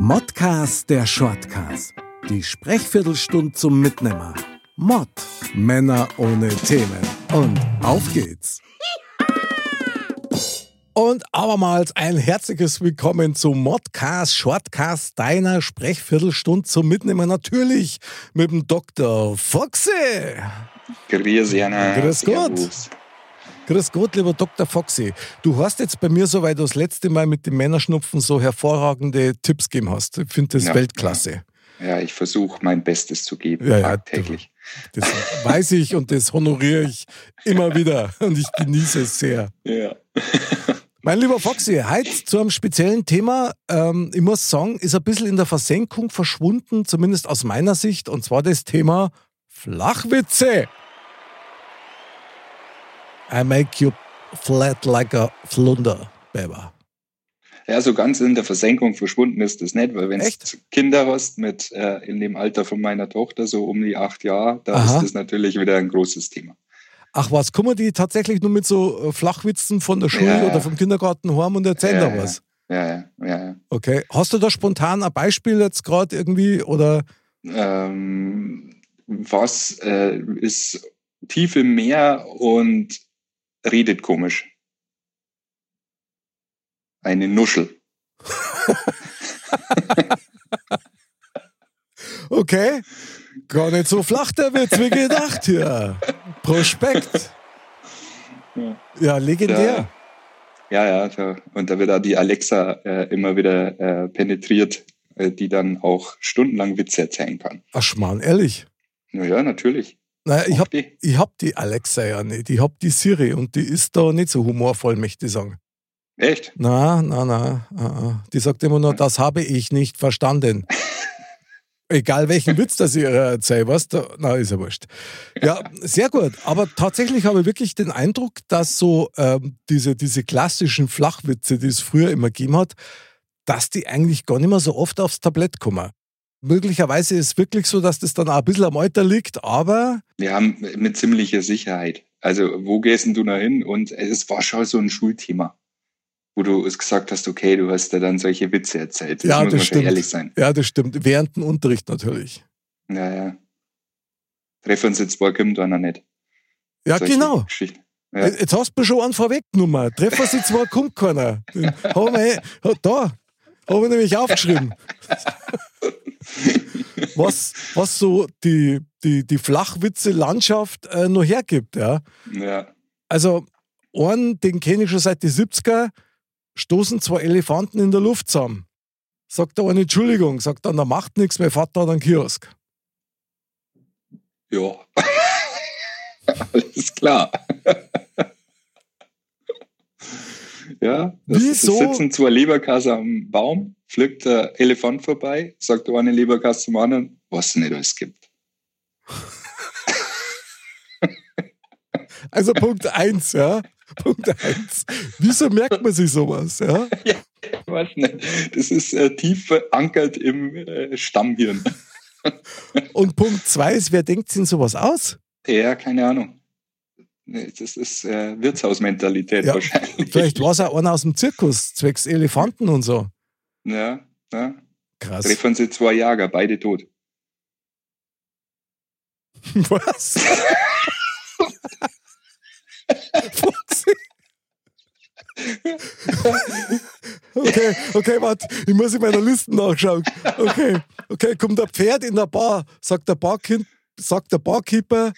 Modcast der Shortcast. Die Sprechviertelstunde zum Mitnehmer. Mod. Männer ohne Themen. Und auf geht's. Und abermals ein herzliches Willkommen zum Modcast Shortcast deiner Sprechviertelstunde zum Mitnehmer. Natürlich mit dem Dr. Foxy. Grüß Jana. Grüß Gott. Grüß Gott, lieber Dr. Foxy. Du hast jetzt bei mir so, weil du das letzte Mal mit dem Männerschnupfen so hervorragende Tipps gegeben hast. Ich finde das Ja, Weltklasse. Ja, ich versuche mein Bestes zu geben, Ja, ja, tagtäglich. Das weiß ich und das honoriere ich immer wieder und ich genieße es sehr. Ja. Mein lieber Foxy, heute zu einem speziellen Thema. Ähm, ich muss sagen, ist ein bisschen in der Versenkung verschwunden, zumindest aus meiner Sicht, und zwar das Thema Flachwitze. I make you flat like a flunder, baby. ja, so ganz in der Versenkung verschwunden ist das nicht, weil wenn du Kinder hast mit äh, in dem Alter von meiner Tochter, so um die acht Jahre, da Aha. ist das natürlich wieder ein großes Thema. Ach was, kommen die tatsächlich nur mit so äh, Flachwitzen von der Schule Ja, oder vom Kindergarten heim und erzählen Ja, da was? Ja, ja, ja. ja. Okay. Hast du da spontan ein Beispiel jetzt gerade irgendwie oder Ähm, was äh, ist tief im Meer und redet komisch? Eine Nuschel. Okay, gar nicht so flach der Witz wie gedacht hier. Prospekt. Ja. Ja, legendär. Ja, ja, da, und da wird auch die Alexa äh, immer wieder äh, penetriert, äh, die dann auch stundenlang Witze erzählen kann. Ach Schmarrn, ehrlich. Naja, natürlich. Naja, ich Auch hab, die. ich hab die Alexa ja nicht. Ich hab die Siri und die ist da nicht so humorvoll, möchte ich sagen. Echt? Na, na, na. Die sagt immer nur, das habe ich nicht verstanden. Egal welchen Witz das ihr erzählt, was? Da, na, ist ja wurscht. Ja, sehr gut. Aber tatsächlich habe ich wirklich den Eindruck, dass so ähm, diese, diese klassischen Flachwitze, die es früher immer gegeben hat, dass die eigentlich gar nicht mehr so oft aufs Tablett kommen. Möglicherweise ist es wirklich so, dass das dann auch ein bisschen am Alter liegt, aber Wir haben mit ziemlicher Sicherheit. Also, wo gehst denn du da hin? Und es war schon so ein Schulthema, wo du es gesagt hast, okay, du hast da dann solche Witze erzählt. Das Ja, muss das man stimmt. schon ehrlich sein. ja, das stimmt. Während dem Unterricht natürlich. Ja, ja. Treffen uns jetzt zwei kommt einer nicht. Ja, Solche genau. Geschichten. Ja. Jetzt hast du schon einen vorweggenommen. Treffen sie zwar, kommt keiner. Den eh- da, habe ich nämlich aufgeschrieben. Was, was so die, die, die Flachwitze-Landschaft äh, noch hergibt. Ja. ja. Also, einen, den kenne ich schon seit den 70er, stoßen zwei Elefanten in der Luft zusammen. Sagt der eine Entschuldigung, sagt dann, da macht nichts, mein Vater hat einen Kiosk. Ja. Alles klar. ja, das, Wieso? es sitzen zwei Leberkasse am Baum, pflückt der Elefant vorbei, sagt der eine Leberkasse zum anderen, was es nicht alles gibt. Also Punkt eins, ja. Punkt eins. Wieso merkt man sich sowas, ja? Ich weiß nicht. Das ist äh, tief verankert im äh, Stammhirn. Und Punkt zwei ist, wer denkt sich sowas aus? Ja, keine Ahnung. Das ist äh, Wirtshausmentalität Ja, wahrscheinlich. Vielleicht war es auch einer aus dem Zirkus, zwecks Elefanten und so. Ja, ja. Krass. Treffen sie zwei Jager, beide tot. Was? Okay, okay, warte, ich muss in meiner Liste nachschauen. Okay, okay, kommt ein Pferd in der Bar, sagt der, Barkind, sagt der Barkeeper,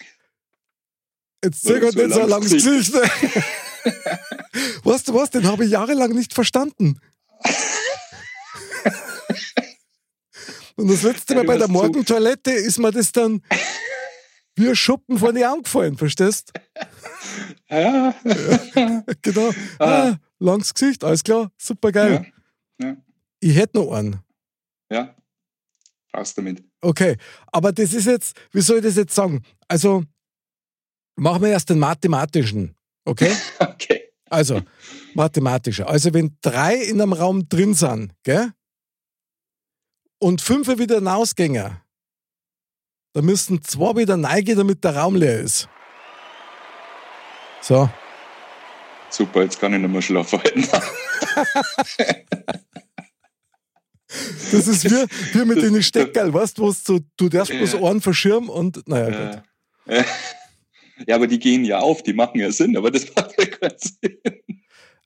jetzt ein nicht so ein langes Gesicht. weißt du was, den habe ich jahrelang nicht verstanden. Und das letzte Ja, Mal bei der Morgentoilette ist mir das dann wie ein Schuppen von die Augen gefallen, verstehst? Ja, Genau. Ah. Ah, langes Gesicht, alles klar, super geil. ja, ja, Ich hätte noch einen. ja. Raus damit. Okay, aber das ist jetzt, wie soll ich das jetzt sagen? Also, machen wir erst den mathematischen. Okay? Okay. Also, mathematischer. Also, wenn drei in einem Raum drin sind, gell? Und fünf wieder hinausgängen, dann müssen zwei wieder reingehen, damit der Raum leer ist. So. Super, jetzt kann ich nicht mehr schlafen. Das ist wie, wie mit den Steckerl, weißt du, so, du darfst bloß. Ohren verschirmen und naja, gut. Ja. ja, aber die gehen ja auf, die machen ja Sinn, aber das macht ja keinen Sinn.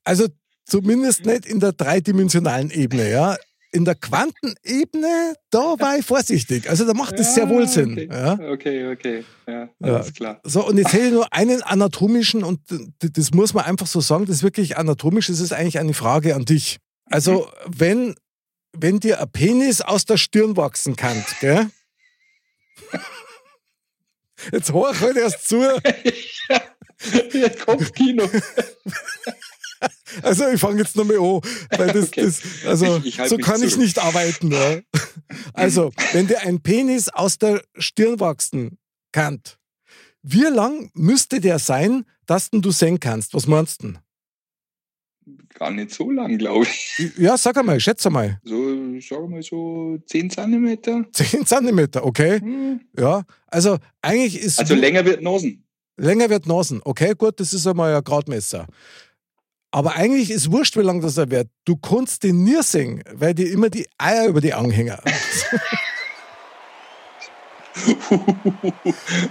Also zumindest nicht in der dreidimensionalen Ebene, ja. In der Quantenebene, da war ich vorsichtig. Also da macht es sehr wohl Sinn. Okay, Ja. okay, okay. Ja, Ja. alles klar. So, und jetzt hätte ich nur einen anatomischen, und das muss man einfach so sagen, das ist wirklich anatomisch, das ist eigentlich eine Frage an dich. Also, wenn, wenn dir ein Penis aus der Stirn wachsen kann, gell? Jetzt hör ich halt erst zu. ja, Kopfkino. Also ich fange jetzt nochmal an, weil das, Okay. das also Ich- ich halt so kann ich zurück. nicht arbeiten. Ja. Also, wenn dir ein Penis aus der Stirn wachsen kann, wie lang müsste der sein, dass du sehen kannst? Was meinst du? denn? Gar nicht so lang, glaube ich. Ja, sag einmal, schätze mal. So, wir mal so 10 Zentimeter. 10 Zentimeter, okay? Hm. Ja, also eigentlich ist Also länger wird Nosen. länger wird Nasen. Okay, gut, das ist einmal ein Gradmesser. Aber eigentlich ist wurscht, wie lang das er wird. Du kannst den nie sehen, weil dir immer die Eier über die Augen hängen.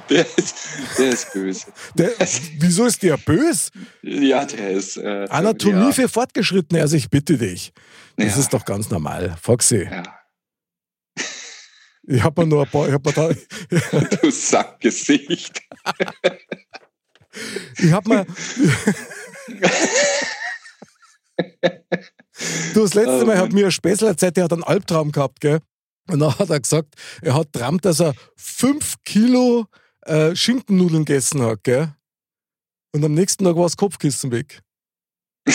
der, ist, der ist böse. Der, wieso ist der böse? Ja, der ist. Äh, Anatomie ja, für Fortgeschrittene, also ich bitte dich. Das Ja. ist doch ganz normal. Foxy, Ja, ich hab mir nur ein paar, ich hab mir da, du Sackgesicht. ich hab mir, du, das letzte Oh Mal hat mir ein Späßler erzählt, der hat einen Albtraum gehabt, gell? Und dann hat er gesagt, er hat träumt, dass er fünf Kilo äh, Schinkennudeln gegessen hat, gell? Und am nächsten Tag war das Kopfkissen weg.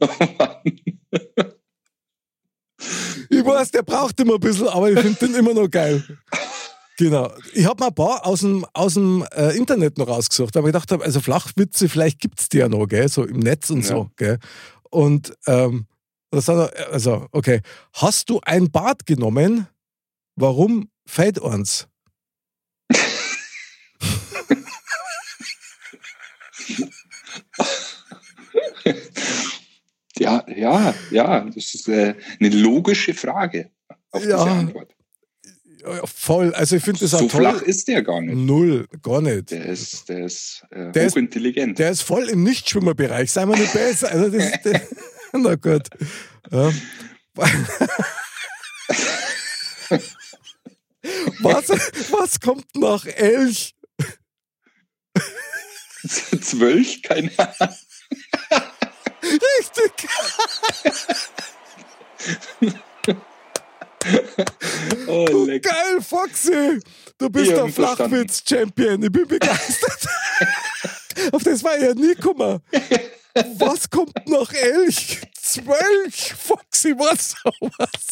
Oh Mann. Ich weiß, der braucht immer ein bisschen, aber ich finde den immer noch geil. Genau. Ich habe mal ein paar aus dem, aus dem äh, Internet noch rausgesucht, aber ich dachte, also Flachwitze, vielleicht gibt es die ja noch, gell? so im Netz und Ja. so. Gell? Und ähm, das hat er, also, okay. Hast du ein Bad genommen? Warum fällt uns? Ja, ja, ja, das ist äh, eine logische Frage auf Ja. diese Antwort. Voll. Also ich finde das auch So flach ist der gar nicht. Null, gar nicht. Der ist, der ist äh, Der ist- hochintelligent. Der ist voll im Nichtschwimmerbereich, sei mal nicht besser. Also das, das, na gut. Ja. Was, was kommt nach Elch? Zwölf? Keine Ahnung. Richtig. Oh, leck. Geil, Foxy. Du bist Ich der. Flachwitz-Champion. Ich bin begeistert. Auf das war ich ja nie gekommen. Was kommt nach Elch? Zwölf. Foxy, was sowas?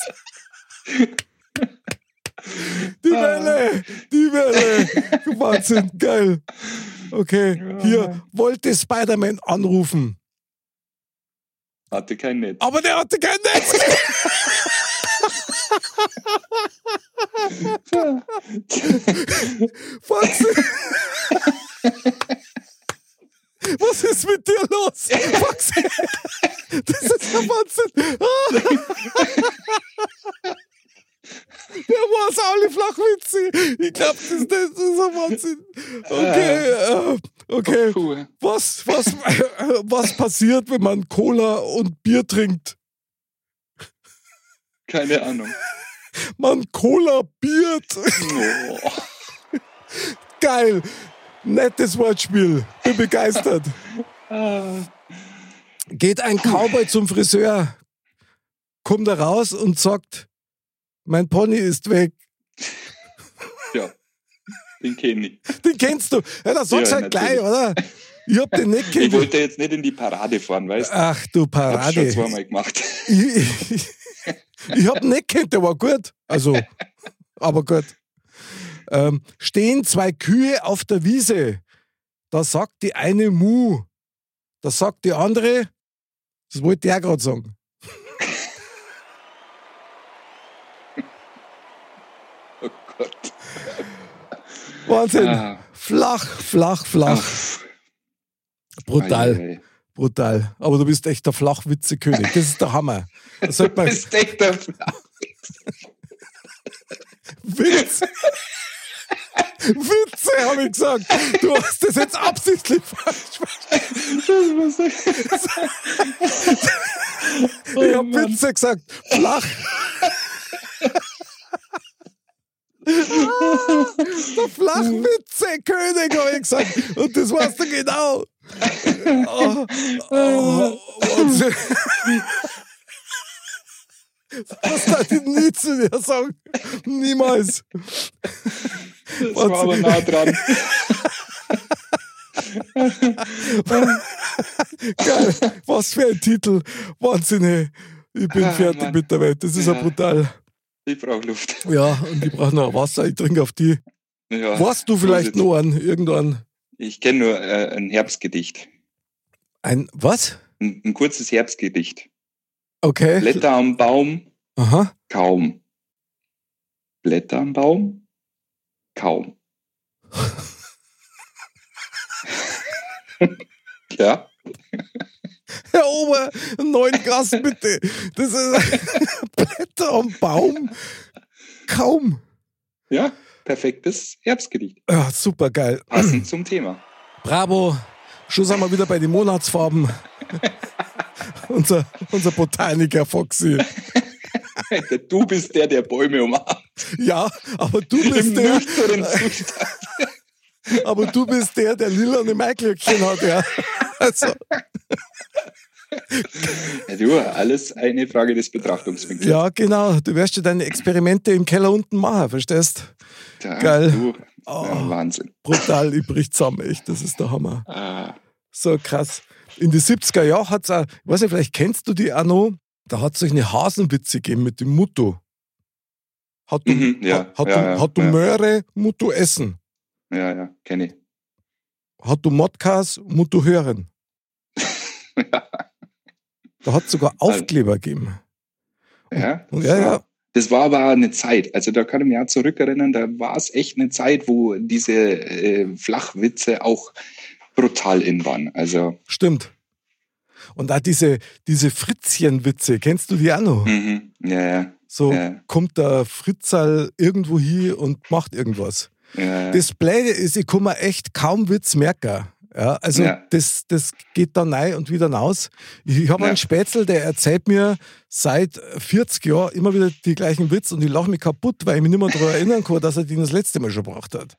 Die Welle, die Welle. Wahnsinn, geil. Okay, hier, wollte Spider-Man anrufen. Hatte kein Netz. Aber der hatte kein Netz. Foxy. Was ist mit dir los? Foxy. Das ist der Wahnsinn. Der war's alle Flachwitze. Ich glaube, das, das ist ein Wahnsinn. Okay, äh, okay. Was, was, was passiert, wenn man Cola und Bier trinkt? Keine Ahnung. Man Cola biert. Oh. Geil. Nettes Wortspiel. Bin begeistert. Geht ein Cowboy zum Friseur, kommt er raus und sagt, mein Pony ist weg. Ja, den kenne ich. Den kennst du. Ja, da sagst Ja, halt gleich, oder? Ich hab den nicht Ich kennt. wollte jetzt nicht in die Parade fahren, weißt du? Ach du Hab's schon Parade. zweimal gemacht. Ich, ich, ich hab ihn nicht kennt, der war gut. Also, aber gut. Ähm, stehen zwei Kühe auf der Wiese. Da sagt die eine Mu. Da sagt die andere, das wollte der gerade sagen. Oh Gott. Wahnsinn. Ah. Flach, flach, flach. Ach, Brutal. ei, ei. Brutal. Aber du bist echt der Flachwitze-König. Das ist der Hammer. Das Du bist echt der Witz. Witze, habe ich gesagt. Du hast das jetzt absichtlich falsch verstanden. Oh Ich habe Witze gesagt. Flach. Der Flachwitze-König, habe ich gesagt. Und das warst du genau. Oh, oh, Wahnsinn. Das darf ich nie zu dir sagen. Niemals. Das war aber nah dran. Geil. Was für ein Titel. Wahnsinn, ey. Ich bin Ah, fertig Mann. mit der Welt. Das ist ja Ja. brutal. Ich brauche Luft. Ja, und ich brauche noch Wasser. Ich trinke auf die. Ja, Warst du vielleicht noch einen? Irgendwann. Ich kenne nur äh, ein Herbstgedicht. Ein, was? Ein, ein kurzes Herbstgedicht. Okay. Blätter am Baum, Aha. kaum. Blätter am Baum, kaum. ja, Herr Ober, einen neuen Gast bitte. Das ist Blätter am Baum. Kaum. ja, perfektes Herbstgedicht. Ja, super geil. Passend zum Thema. Bravo. Schon sind wir wieder bei den Monatsfarben. unser, unser Botaniker Foxy. Du bist der, der Bäume umarmt. Ja, aber du Im bist der, nüchternen Zustand. aber du bist der, der lilane Maiglöckchen hat, ja. Also, Ja, du, alles eine Frage des Betrachtungswinkels. ja, genau. Du wirst ja deine Experimente im Keller unten machen, verstehst? Ja, geil. Du, Oh. ja, Wahnsinn. Brutal, ich brich zusammen, echt. Das ist der Hammer. Ah, So krass. In die 70er Jahren hat es auch, ich weiß nicht, vielleicht kennst du die auch noch, da hat es solche Hasenwitze gegeben mit dem Mutto. Hat du, Mhm, ja, hat, hat, ja, du, ja, hat du ja. Möhre, Mutto essen. ja, ja, kenne ich. Hat du Modcast, Mutto hören. Da hat es sogar Aufkleber gegeben. Ja, Und ja, ja. Das war aber eine Zeit. Also da kann ich mich auch zurückerinnern, da war es echt eine Zeit, wo diese äh, Flachwitze auch brutal in waren. Also, Stimmt. Und auch diese, diese Fritzchenwitze, kennst du die auch noch? mhm, ja, ja, So Ja. kommt der Fritzal irgendwo hier und macht irgendwas. ja. Das Blöde ist, ich kann mir echt kaum Witz merken. Ja, also Ja. das, das geht dann rein und wieder raus. Ich, ich habe Ja. einen Spätzl, der erzählt mir seit 40 Jahren immer wieder die gleichen Witz und ich lache mich kaputt, weil ich mich nicht mehr daran erinnern kann, dass er den das letzte Mal schon gebracht hat.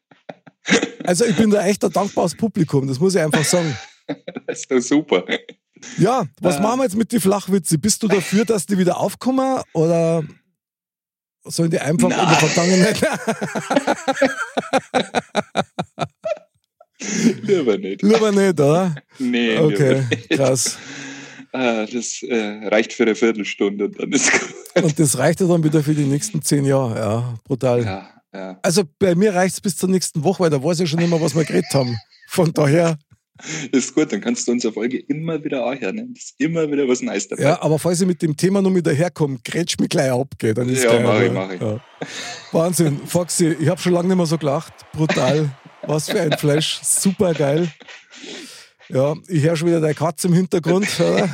Also ich bin da echt ein dankbares Publikum, das muss ich einfach sagen. das ist doch super. Ja, was machen wir jetzt mit den Flachwitze? Bist du dafür, dass die wieder aufkommen oder sollen die einfach Na. in der Vergangenheit? Lieber nicht. Lieber nicht, oder? Nee, Okay, krass. Ah, das äh, reicht für eine Viertelstunde und dann ist gut. Und das reicht ja dann wieder für die nächsten zehn Jahre. Ja, brutal. Ja, ja. Also bei mir reicht es bis zur nächsten Woche, weil da weiß ich schon immer, was wir geredet haben. Von daher, Ist gut, dann kannst du unsere Folge immer wieder anhören. Ne? Das ist immer wieder was Neues dabei. ja, aber falls ich mit dem Thema noch mit daherkomme, grätsch mich gleich ab, gell, dann ist Ja, geil. mach ich, mach ich. Ja. Wahnsinn, Foxy, ich habe schon lange nicht mehr so gelacht. Brutal. Was für ein Flash. Super geil. Ja, ich höre schon wieder deine Katze im Hintergrund. Oder?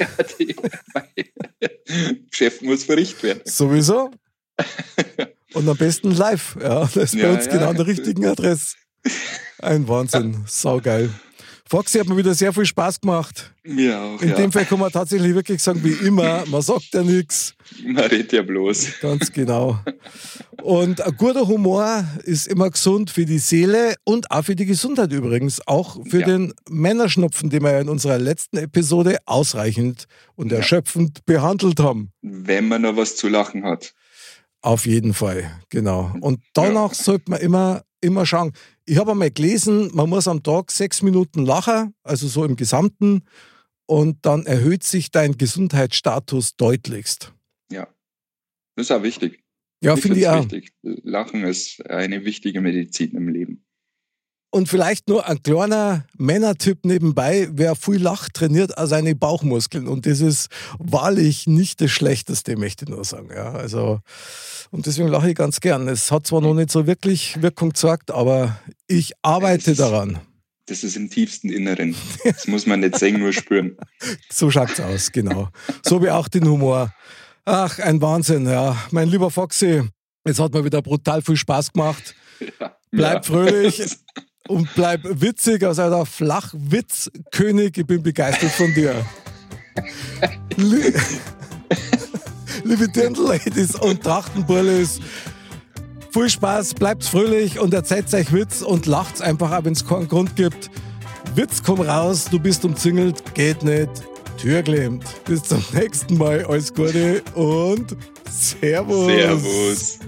Chef muss verrichtet werden. Sowieso. Und am besten live. Ja, das ist bei Ja, uns ja. genau an der richtigen Adresse. Ein Wahnsinn. Saugeil. Foxy hat mir wieder sehr viel Spaß gemacht. Mir auch, In ja. dem Fall kann man tatsächlich wirklich sagen, wie immer, man sagt ja nichts. Man redet ja bloß. Ganz genau. Und ein guter Humor ist immer gesund für die Seele und auch für die Gesundheit übrigens. Auch für Ja. den Männerschnupfen, den wir ja in unserer letzten Episode ausreichend und Ja. erschöpfend behandelt haben. Wenn man noch was zu lachen hat. Auf jeden Fall, genau. Und danach sollte man immer, immer schauen. Ich habe einmal gelesen, man muss am Tag sechs Minuten lachen, also so im Gesamten, und dann erhöht sich dein Gesundheitsstatus deutlichst. Das ist auch wichtig. Ja, finde ich find's auch. wichtig. Lachen ist eine wichtige Medizin im Leben. Und vielleicht nur ein kleiner Männertipp nebenbei, wer viel lacht, trainiert auch seine Bauchmuskeln. Und das ist wahrlich nicht das Schlechteste, möchte ich nur sagen. Ja, also, und deswegen lache ich ganz gern. Es hat zwar noch nicht so wirklich Wirkung gezeigt, aber ich arbeite ist- daran. Das ist im tiefsten Inneren. Das muss man nicht sehen, nur spüren. So schaut's aus, genau. So wie auch den Humor. Ach, ein Wahnsinn, ja. Mein lieber Foxy, es hat mir wieder brutal viel Spaß gemacht. Ja, bleib ja. fröhlich und bleib witzig, also der Flachwitzkönig. Ich bin begeistert von dir. Liebe Dirndl-Ladies und Trachtenbullis, viel Spaß, bleibt fröhlich und erzählt euch Witz und lacht einfach, auch wenn es keinen Grund gibt. Witz, komm raus, du bist umzingelt, geht nicht, Tür klemmt. Bis zum nächsten Mal, alles Gute und Servus. Servus.